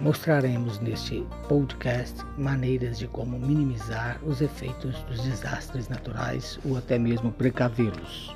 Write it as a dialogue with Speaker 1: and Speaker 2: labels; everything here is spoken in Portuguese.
Speaker 1: Mostraremos neste podcast maneiras de como minimizar os efeitos dos desastres naturais ou até mesmo precavê-los.